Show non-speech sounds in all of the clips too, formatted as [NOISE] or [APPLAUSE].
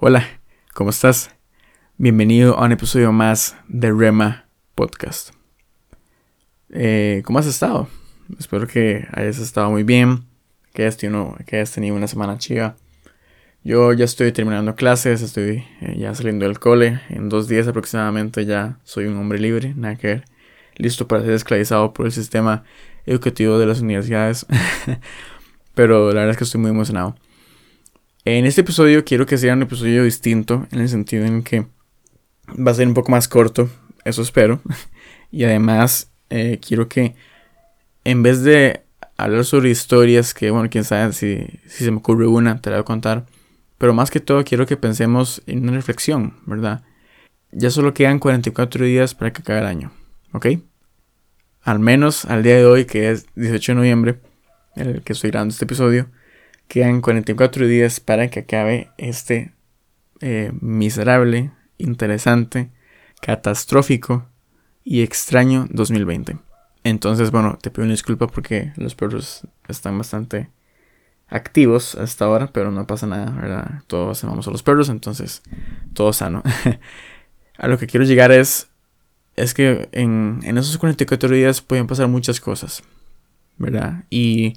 Hola, ¿cómo estás? Bienvenido a un episodio más de Rema Podcast. Eh, ¿Cómo has estado? Espero que hayas estado muy bien, que hayas tenido, que hayas tenido una semana chiva. Yo ya estoy terminando clases, estoy eh, ya saliendo del cole. En dos días aproximadamente ya soy un hombre libre, nada que ver. Listo para ser esclavizado por el sistema educativo de las universidades. [LAUGHS] Pero la verdad es que estoy muy emocionado. En este episodio quiero que sea un episodio distinto en el sentido en que va a ser un poco más corto, eso espero. [LAUGHS] Y además eh, quiero que en vez de hablar sobre historias, que bueno, quién sabe si, si se me ocurre una, te la voy a contar. Pero más que todo quiero que pensemos en una reflexión, ¿verdad? Ya solo quedan 44 días para que acabe el año, ¿ok? Al menos al día de hoy, que es 18 de noviembre, el que estoy grabando este episodio, Quedan 44 días para que acabe este eh, miserable, interesante, catastrófico y extraño 2020. Entonces, bueno, te pido una disculpa porque los perros están bastante activos hasta ahora, pero no pasa nada, ¿verdad? Todos amamos a los perros, entonces todo sano. [LAUGHS] a lo que quiero llegar es, es que en, en esos 44 días pueden pasar muchas cosas, ¿verdad? Y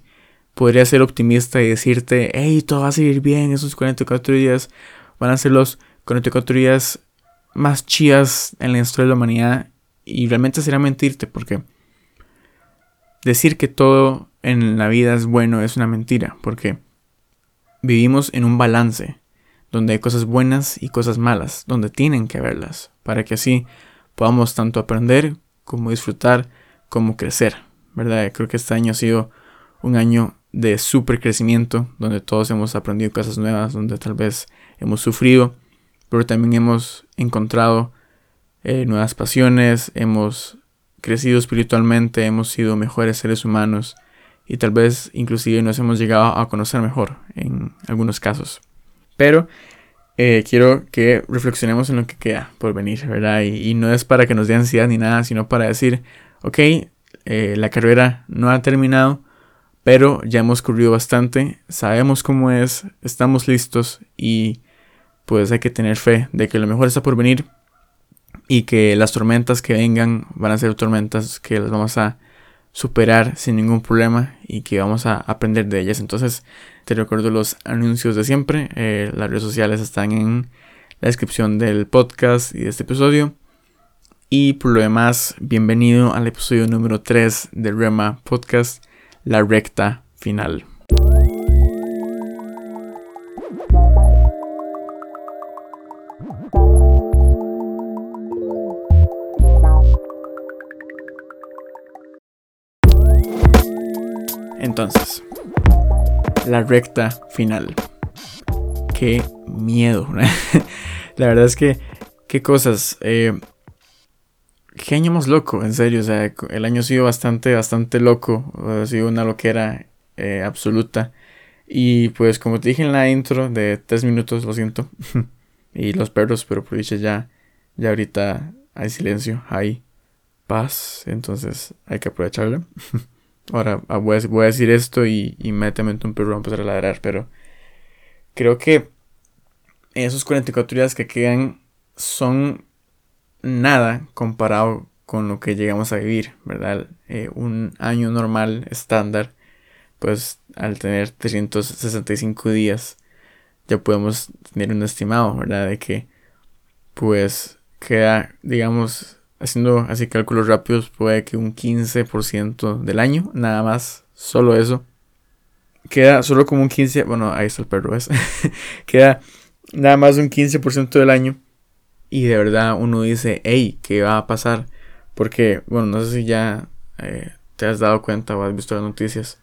podría ser optimista y decirte, hey, todo va a seguir bien, esos 44 días van a ser los 44 días más chías en la historia de la humanidad. Y realmente sería mentirte, porque decir que todo en la vida es bueno es una mentira, porque vivimos en un balance, donde hay cosas buenas y cosas malas, donde tienen que haberlas, para que así podamos tanto aprender como disfrutar, como crecer, ¿verdad? Creo que este año ha sido un año de super crecimiento, donde todos hemos aprendido cosas nuevas, donde tal vez hemos sufrido, pero también hemos encontrado eh, nuevas pasiones, hemos crecido espiritualmente, hemos sido mejores seres humanos y tal vez inclusive nos hemos llegado a conocer mejor en algunos casos. Pero eh, quiero que reflexionemos en lo que queda por venir, ¿verdad? Y, no es para que nos dé ansiedad ni nada, sino para decir, ok, eh, la carrera no ha terminado, pero ya hemos corrido bastante, sabemos cómo es, estamos listos y pues hay que tener fe de que lo mejor está por venir y que las tormentas que vengan van a ser tormentas que las vamos a superar sin ningún problema y que vamos a aprender de ellas. Entonces te recuerdo los anuncios de siempre, eh, las redes sociales están en la descripción del podcast y de este episodio. Y por lo demás, bienvenido al episodio número 3 del Rema Podcast la recta final. Entonces, la recta final. Qué miedo. [LAUGHS] la verdad es que, qué cosas. Eh, qué año más loco, en serio. O sea, el año ha sido bastante, bastante loco. Ha sido una loquera eh, absoluta. Y pues, como te dije en la intro de tres minutos, lo siento. [LAUGHS] y los perros, pero por dicho ya, ya ahorita hay silencio, hay paz. Entonces hay que aprovecharla. [LAUGHS] Ahora ah, voy a, decir esto y inmediatamente un perro va a empezar a ladrar. Pero creo que esos 44 días que quedan son nada comparado con lo que llegamos a vivir, ¿verdad? Eh, un año normal, estándar, pues al tener 365 días, ya podemos tener un estimado, ¿verdad? De que, pues, queda, digamos, haciendo así cálculos rápidos, puede que un 15% del año, nada más, solo eso. Queda solo como un 15%, bueno, ahí está el perro, ¿ves? [LAUGHS] queda nada más un 15% del año y de verdad uno dice, hey, ¿qué va a pasar? Porque, bueno, no sé si ya eh, te has dado cuenta o has visto las noticias.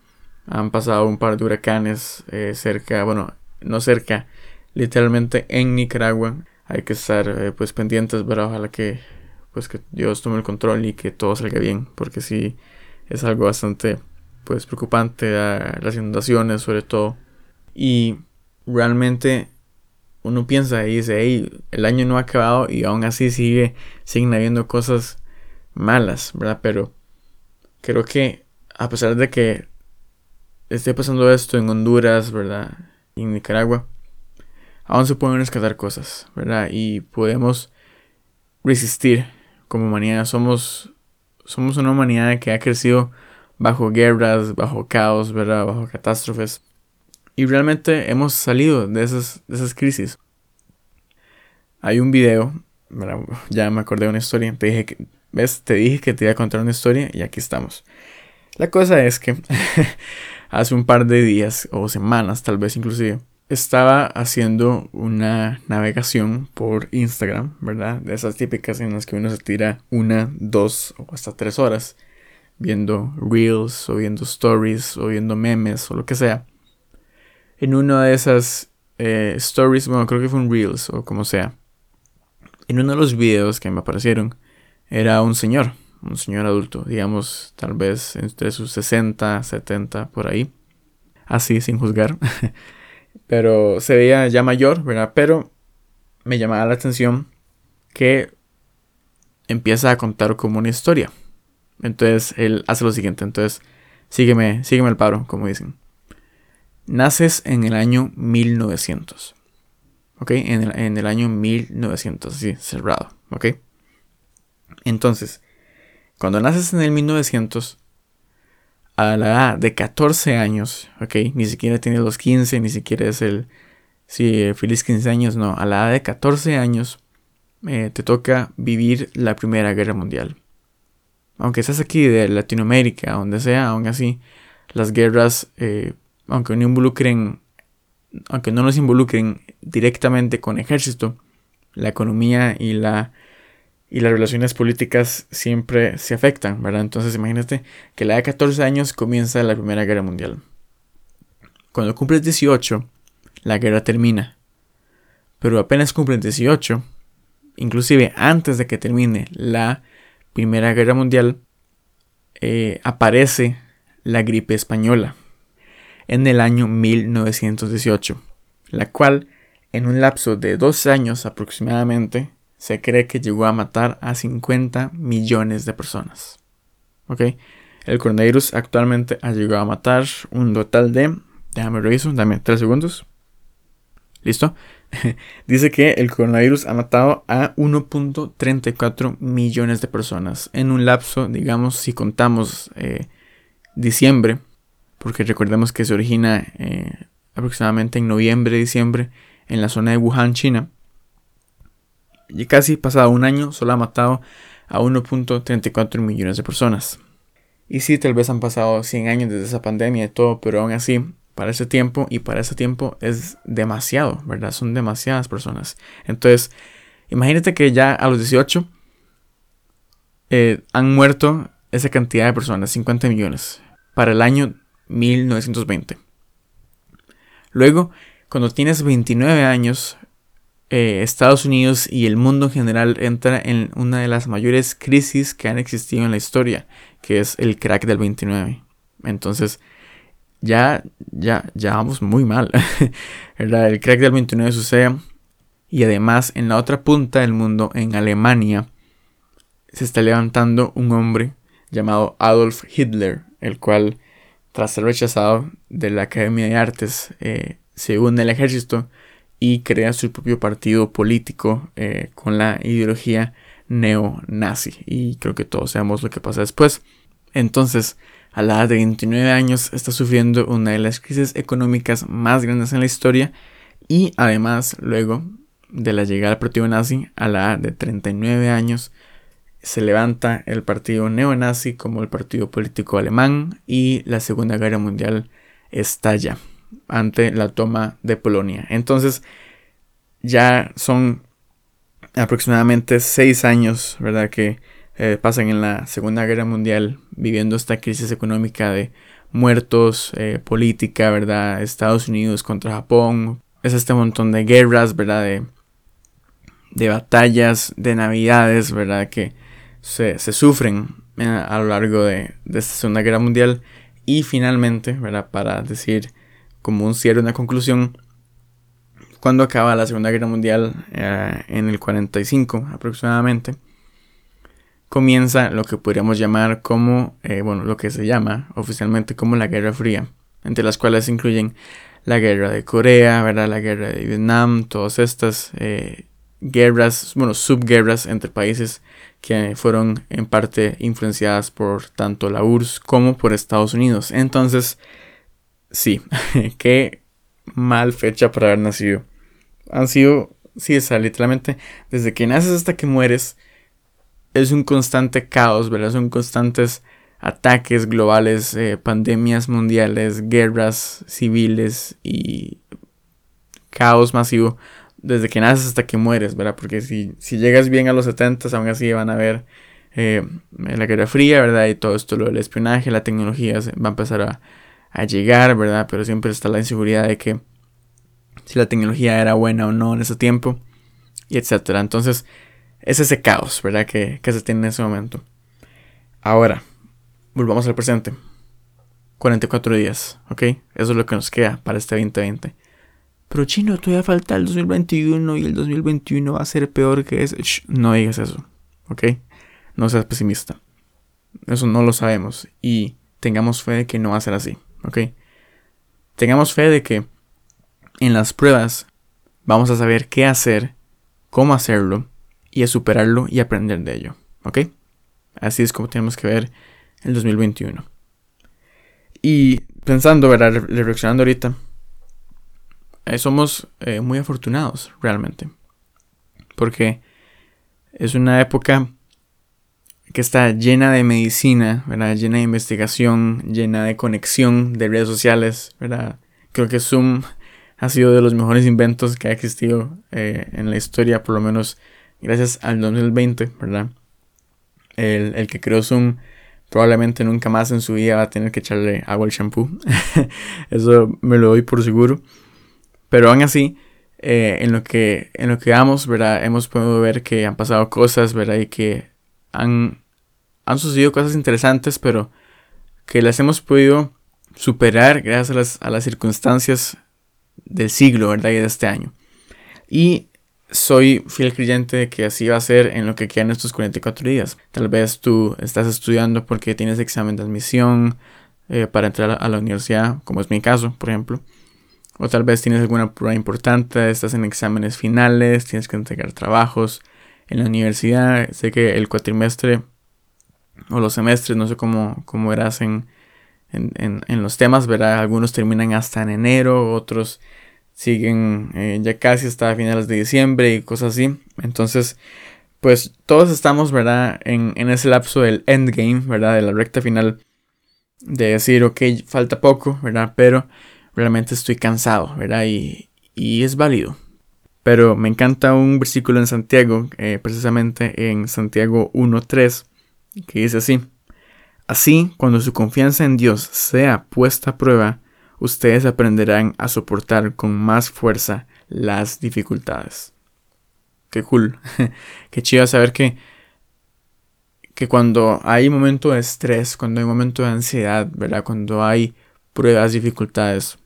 Han pasado un par de huracanes eh, cerca, bueno, no cerca, literalmente en Nicaragua. Hay que estar eh, pues pendientes, pero ojalá que pues que Dios tome el control y que todo salga bien, porque sí es algo bastante pues preocupante, las inundaciones sobre todo. Y realmente uno piensa y dice, hey, el año no ha acabado y aún así sigue, siguen habiendo cosas malas, ¿verdad? Pero creo que a pesar de que esté pasando esto en Honduras, ¿verdad? Y en Nicaragua, aún se pueden rescatar cosas, ¿verdad? Y podemos resistir como humanidad. Somos, somos una humanidad que ha crecido bajo guerras, bajo caos, ¿verdad? Bajo catástrofes. Y realmente hemos salido de esas, de esas crisis. Hay un video, ya me acordé de una historia, te dije, que, ¿ves? Te dije que te iba a contar una historia y aquí estamos. La cosa es que [LAUGHS] hace un par de días o semanas, tal vez inclusive, estaba haciendo una navegación por Instagram, ¿verdad? De esas típicas en las que uno se tira una, dos o hasta tres horas viendo reels o viendo stories o viendo memes o lo que sea. En una de esas eh, stories, bueno, creo que fue un reels o como sea. En uno de los videos que me aparecieron era un señor, un señor adulto, digamos, tal vez entre sus 60, 70, por ahí. Así, sin juzgar. [LAUGHS] Pero se veía ya mayor, ¿verdad? Pero me llamaba la atención que empieza a contar como una historia. Entonces él hace lo siguiente. Entonces, sígueme, sígueme el paro, como dicen. Naces en el año 1900. ¿Ok? En el, año 1900, así, cerrado. ¿Ok? Entonces, cuando naces en el 1900, a la edad de 14 años, ¿ok? Ni siquiera tienes los 15, ni siquiera es el, sí, feliz 15 años, no. A la edad de 14 años eh, te toca vivir la Primera Guerra Mundial. Aunque seas aquí de Latinoamérica, donde sea, aún así, las guerras, eh, aunque no involucren, aunque no nos involucren directamente con ejército, la economía y la y las relaciones políticas siempre se afectan, ¿verdad? Entonces imagínate que la de 14 años comienza la Primera Guerra Mundial. Cuando cumples 18, la guerra termina. Pero apenas cumples 18, inclusive antes de que termine la Primera Guerra Mundial, eh, aparece la gripe española en el año 1918, la cual en un lapso de dos años aproximadamente se cree que llegó a matar a 50 millones de personas. ¿Ok? El coronavirus actualmente ha llegado a matar un total de... Déjame reviso, dame 3 segundos. ¿Listo? [LAUGHS] Dice que el coronavirus ha matado a 1.34 millones de personas en un lapso, digamos, si contamos eh, diciembre, porque recordemos que se origina eh, aproximadamente en noviembre, diciembre, en la zona de Wuhan, China y casi pasado un año solo ha matado a 1.34 millones de personas. Y sí, tal vez han pasado 100 años desde esa pandemia y todo, pero aún así, para ese tiempo y para ese tiempo es demasiado, ¿verdad? Son demasiadas personas. Entonces, imagínate que ya a los 18 eh, han muerto esa cantidad de personas, 50 millones, para el año 1920. Luego, cuando tienes 29 años, eh, Estados Unidos y el mundo en general entra en una de las mayores crisis que han existido en la historia, que es el crack del 29. Entonces, ya, ya, ya vamos muy mal. [LAUGHS] el crack del 29 sucede. Y además, en la otra punta del mundo, en Alemania, se está levantando un hombre llamado Adolf Hitler, el cual, tras ser rechazado de la Academia de Artes, eh, se une al ejército y crea su propio partido político eh, con la ideología neonazi. Y creo que todos sabemos lo que pasa después. Entonces, a la edad de 29 años está sufriendo una de las crisis económicas más grandes en la historia y además luego de la llegada del partido nazi a la edad de 39 años se levanta el partido neonazi como el partido político alemán y la Segunda Guerra Mundial estalla ante la toma de Polonia. Entonces, ya son aproximadamente seis años, ¿verdad? Que eh, pasan en la Segunda Guerra Mundial viviendo esta crisis económica de muertos, eh, política, ¿verdad? Estados Unidos contra Japón. Es este montón de guerras, ¿verdad? De, de batallas, de navidades, ¿verdad? Que se, sufren eh, a lo largo de, esta Segunda Guerra Mundial. Y finalmente. Para decir como un cierre, una conclusión, cuando acaba la Segunda Guerra Mundial eh, en el 45 aproximadamente, comienza lo que podríamos llamar como, eh, bueno, lo que se llama oficialmente como la Guerra Fría, entre las cuales incluyen la guerra de Corea. La guerra de Vietnam, todas estas guerras, bueno, subguerras entre países que fueron en parte influenciadas por tanto la URSS como por Estados Unidos. Entonces, sí, [LAUGHS] qué mal fecha para haber nacido. Han sido, sí, esa, literalmente, desde que naces hasta que mueres, es un constante caos, ¿verdad? Son constantes ataques globales, eh, pandemias mundiales, guerras civiles y caos masivo desde que naces hasta que mueres, ¿verdad? Porque si, si llegas bien a los 70, aún así van a ver eh, la Guerra Fría, ¿verdad? Y todo esto, lo del espionaje, la tecnología va a empezar a, a llegar, ¿verdad? Pero siempre está la inseguridad de que si la tecnología era buena o no en ese tiempo, y etcétera. Entonces, es ese caos, ¿verdad? Que, que se tiene en ese momento. Ahora, volvamos al presente. 44 días, ¿ok? Eso es lo que nos queda para este 2020. Pero chino, todavía falta el 2021 y el 2021 va a ser peor que ese. no digas eso, ¿ok? No seas pesimista. Eso no lo sabemos y tengamos fe de que no va a ser así, ¿ok? Tengamos fe de que en las pruebas vamos a saber qué hacer, cómo hacerlo y a superarlo y aprender de ello, ¿ok? Así es como tenemos que ver el 2021. Y pensando, ¿verdad? Reflexionando ahorita, eh, somos eh, muy afortunados realmente. Porque es una época que está llena de medicina, ¿verdad? llena de investigación, llena de conexión de redes sociales. ¿verdad? Creo que Zoom ha sido de los mejores inventos que ha existido eh, en la historia, por lo menos gracias al 2020, ¿verdad? El, el que creó Zoom probablemente nunca más en su vida va a tener que echarle agua al shampoo. [LAUGHS] Eso me lo doy por seguro. Pero aún así, eh, en, lo que, en lo que vamos, ¿verdad? Hemos podido ver que han pasado cosas, ¿verdad? Y que han, han sucedido cosas interesantes, pero que las hemos podido superar gracias a las, a las circunstancias del siglo, ¿verdad? Y de este año. Y soy fiel creyente de que así va a ser en lo que quedan estos 44 días. Tal vez tú estás estudiando porque tienes examen de admisión eh, para entrar a la universidad, como es mi caso, por ejemplo. O tal vez tienes alguna prueba importante, estás en exámenes finales, tienes que entregar trabajos en la universidad. Sé que el cuatrimestre o los semestres, no sé cómo, cómo eras en, en, en, los temas, ¿verdad? Algunos terminan hasta en enero, otros siguen eh, ya casi hasta finales de diciembre y cosas así. Entonces, pues todos estamos, ¿verdad? En, en ese lapso del endgame, ¿verdad? De la recta final. De decir, ok, falta poco, ¿verdad? Pero realmente estoy cansado, ¿verdad? Y, es válido. Pero me encanta un versículo en Santiago, eh, precisamente en Santiago 1.3, que dice así. Así, cuando su confianza en Dios sea puesta a prueba, ustedes aprenderán a soportar con más fuerza las dificultades. Qué cool. [LAUGHS] Qué chido saber que, que cuando hay momento de estrés, cuando hay momento de ansiedad, ¿verdad? Cuando hay pruebas, dificultades,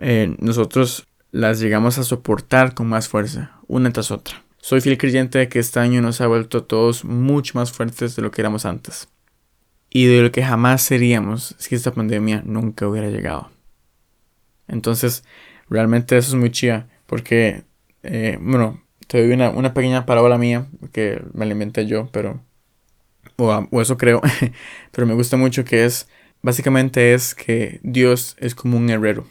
eh, nosotros las llegamos a soportar con más fuerza, una tras otra. Soy fiel creyente de que este año nos ha vuelto a todos mucho más fuertes de lo que éramos antes. Y de lo que jamás seríamos si esta pandemia nunca hubiera llegado. Entonces, realmente eso es muy chida. Porque, eh, bueno, te doy una, una, pequeña parábola mía que me la inventé yo, pero. O, o eso creo. [LAUGHS] pero me gusta mucho que es. Básicamente es que Dios es como un herrero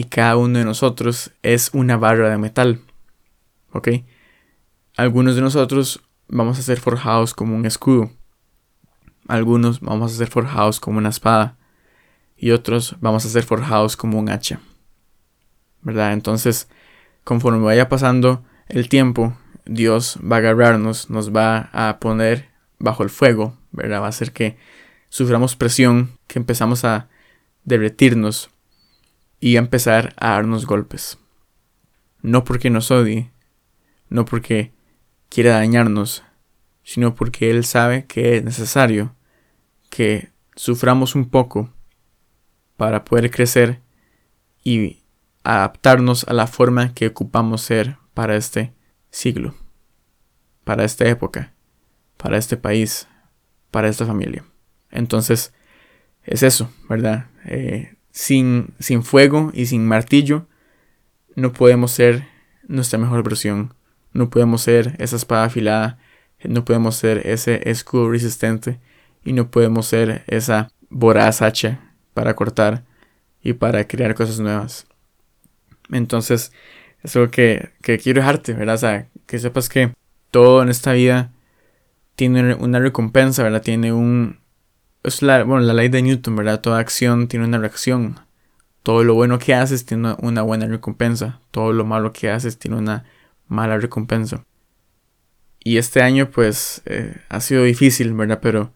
y cada uno de nosotros es una barra de metal. ¿Ok? Algunos de nosotros vamos a ser forjados como un escudo. Algunos vamos a ser forjados como una espada. Y otros vamos a ser forjados como un hacha. ¿Verdad? Entonces, conforme vaya pasando el tiempo, Dios va a agarrarnos, nos va a poner bajo el fuego, ¿verdad? Va a hacer que suframos presión, que empezamos a derretirnos y empezar a darnos golpes. No porque nos odie, no porque quiera dañarnos, sino porque Él sabe que es necesario que suframos un poco para poder crecer y adaptarnos a la forma que ocupamos ser para este siglo, para esta época, para este país, para esta familia. Entonces, es eso, ¿verdad? Eh, sin, sin fuego y sin martillo, no podemos ser nuestra mejor versión. No podemos ser esa espada afilada, no podemos ser ese escudo resistente y no podemos ser esa voraz hacha para cortar y para crear cosas nuevas. Entonces, es algo que, que quiero dejarte, ¿verdad? O sea, que sepas que todo en esta vida tiene una recompensa, ¿verdad? Tiene un... Es la, bueno, la ley de Newton, ¿verdad? Toda acción tiene una reacción. Todo lo bueno que haces tiene una buena recompensa. Todo lo malo que haces tiene una mala recompensa. Y este año pues eh, ha sido difícil, ¿verdad? Pero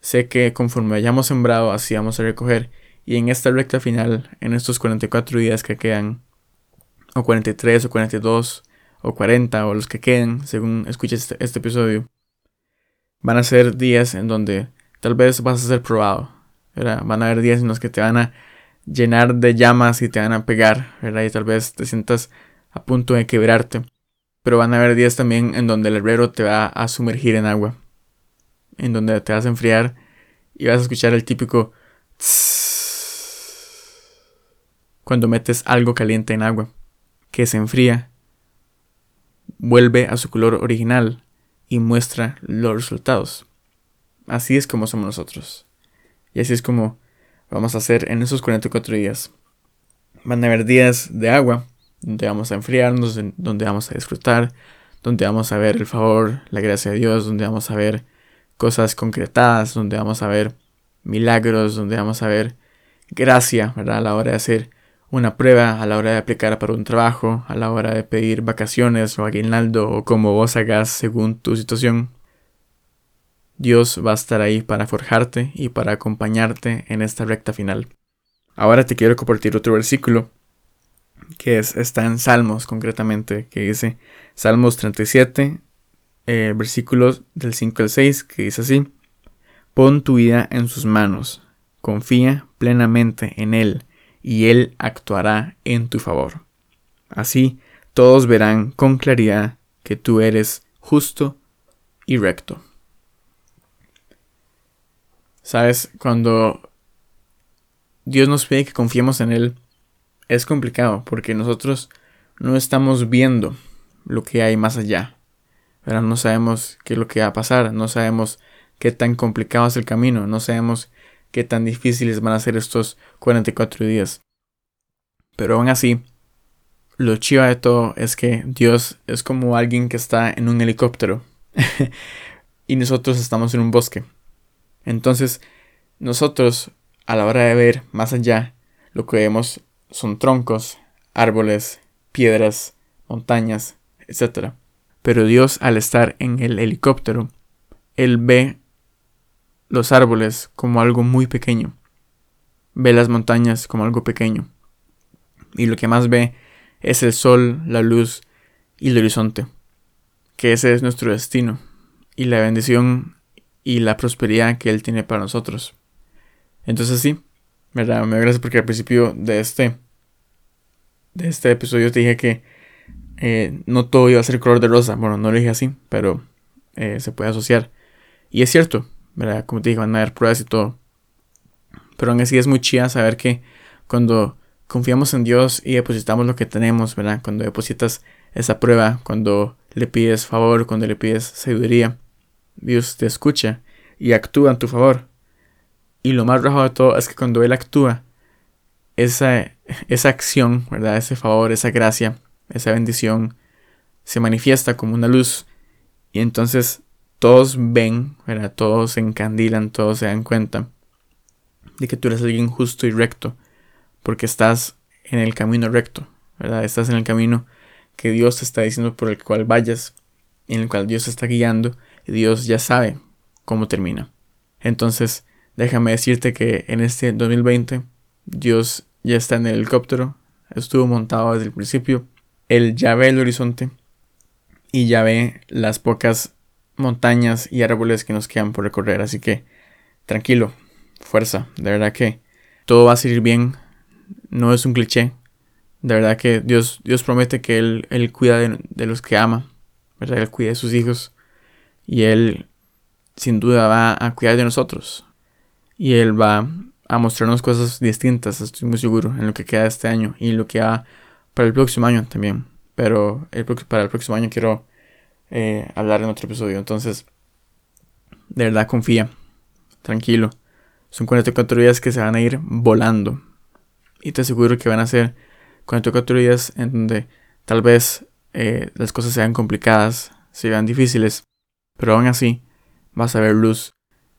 sé que conforme hayamos sembrado, así vamos a recoger. Y en esta recta final, en estos 44 días que quedan, o 43, o 42, o 40, o los que queden, según escuches este, este, episodio, van a ser días en donde tal vez vas a ser probado. Van a haber días en los que te van a llenar de llamas y te van a pegar. Y tal vez te sientas a punto de quebrarte. Pero van a haber días también en donde el herrero te va a sumergir en agua. En donde te vas a enfriar y vas a escuchar el típico cuando metes algo caliente en agua, que se enfría, vuelve a su color original y muestra los resultados. Así es como somos nosotros. Y así es como vamos a hacer en esos 44 días. Van a haber días de agua, donde vamos a enfriarnos, donde vamos a disfrutar, donde vamos a ver el favor, la gracia de Dios, donde vamos a ver cosas concretadas, donde vamos a ver milagros, donde vamos a ver gracia, ¿verdad? A la hora de hacer una prueba, a la hora de aplicar para un trabajo, a la hora de pedir vacaciones o aguinaldo o como vos hagas según tu situación. Dios va a estar ahí para forjarte y para acompañarte en esta recta final. Ahora te quiero compartir otro versículo que es, está en Salmos concretamente, que dice Salmos 37, eh, versículos del 5 al 6, que dice así, Pon tu vida en sus manos, confía plenamente en Él, y Él actuará en tu favor. Así todos verán con claridad que tú eres justo y recto. Sabes, cuando Dios nos pide que confiemos en Él, es complicado porque nosotros no estamos viendo lo que hay más allá. No sabemos qué es lo que va a pasar, no sabemos qué tan complicado es el camino, no sabemos qué tan difíciles van a ser estos 44 días. Pero aún así, lo chiva de todo es que Dios es como alguien que está en un helicóptero [LAUGHS] y nosotros estamos en un bosque. Entonces, nosotros, a la hora de ver más allá, lo que vemos son troncos, árboles, piedras, montañas, etc. Pero Dios, al estar en el helicóptero, Él ve los árboles como algo muy pequeño. Ve las montañas como algo pequeño. Y lo que más ve es el sol, la luz y el horizonte. Que ese es nuestro destino. Y la bendición y la prosperidad que Él tiene para nosotros. Entonces sí, ¿verdad? Me gracias porque al principio de este, de este episodio te dije que eh, no todo iba a ser color de rosa. Bueno, no lo dije así, pero eh, se puede asociar. Y es cierto, ¿verdad? Como te dije, van a haber pruebas y todo. Pero aún así es muy chida saber que cuando confiamos en Dios y depositamos lo que tenemos, ¿verdad? Cuando depositas esa prueba, cuando le pides favor, cuando le pides sabiduría, Dios te escucha y actúa en tu favor. Y lo más rojo de todo es que cuando Él actúa, esa, esa acción, ¿verdad? Ese favor, esa gracia, esa bendición, se manifiesta como una luz. Y entonces todos ven, ¿verdad? Todos se encandilan, todos se dan cuenta de que tú eres alguien justo y recto, porque estás en el camino recto, ¿verdad? Estás en el camino que Dios te está diciendo por el cual vayas, en el cual Dios te está guiando, Dios ya sabe cómo termina. Entonces, Déjame decirte que en este 2020 Dios ya está en el helicóptero, estuvo montado desde el principio, Él ya ve el horizonte y ya ve las pocas montañas y árboles que nos quedan por recorrer, así que tranquilo, fuerza, de verdad que todo va a salir bien, no es un cliché, de verdad que Dios, Dios promete que Él, él cuida de, de, los que ama, ¿verdad? Él cuida de sus hijos y Él sin duda va a cuidar de nosotros y Él va a mostrarnos cosas distintas, estoy muy seguro, en lo que queda este año y lo que va para el próximo año también. Pero el, para el próximo año quiero eh, hablar en otro episodio. Entonces, de verdad confía, tranquilo. Son 44 días que se van a ir volando. Y te aseguro que van a ser 44 días en donde tal vez eh, las cosas sean complicadas, sean difíciles, pero aún así vas a ver luz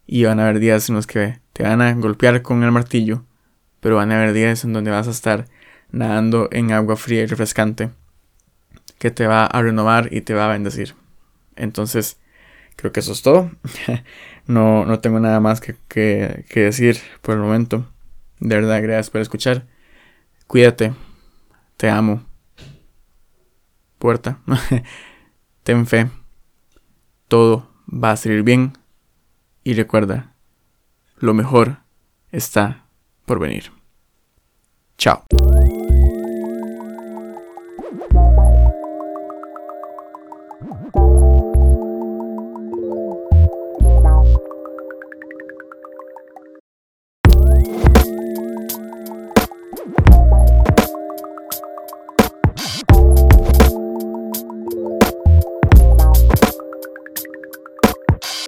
y van a haber días en los que te van a golpear con el martillo, pero van a haber días en donde vas a estar nadando en agua fría y refrescante que te va a renovar y te va a bendecir. Entonces, creo que eso es todo. [LAUGHS] no, no tengo nada más que, que, que decir por el momento. De verdad, gracias por escuchar. Cuídate. Te amo. Puerta. [LAUGHS] Ten fe. Todo va a salir bien. Y recuerda, lo mejor está por venir. Chao.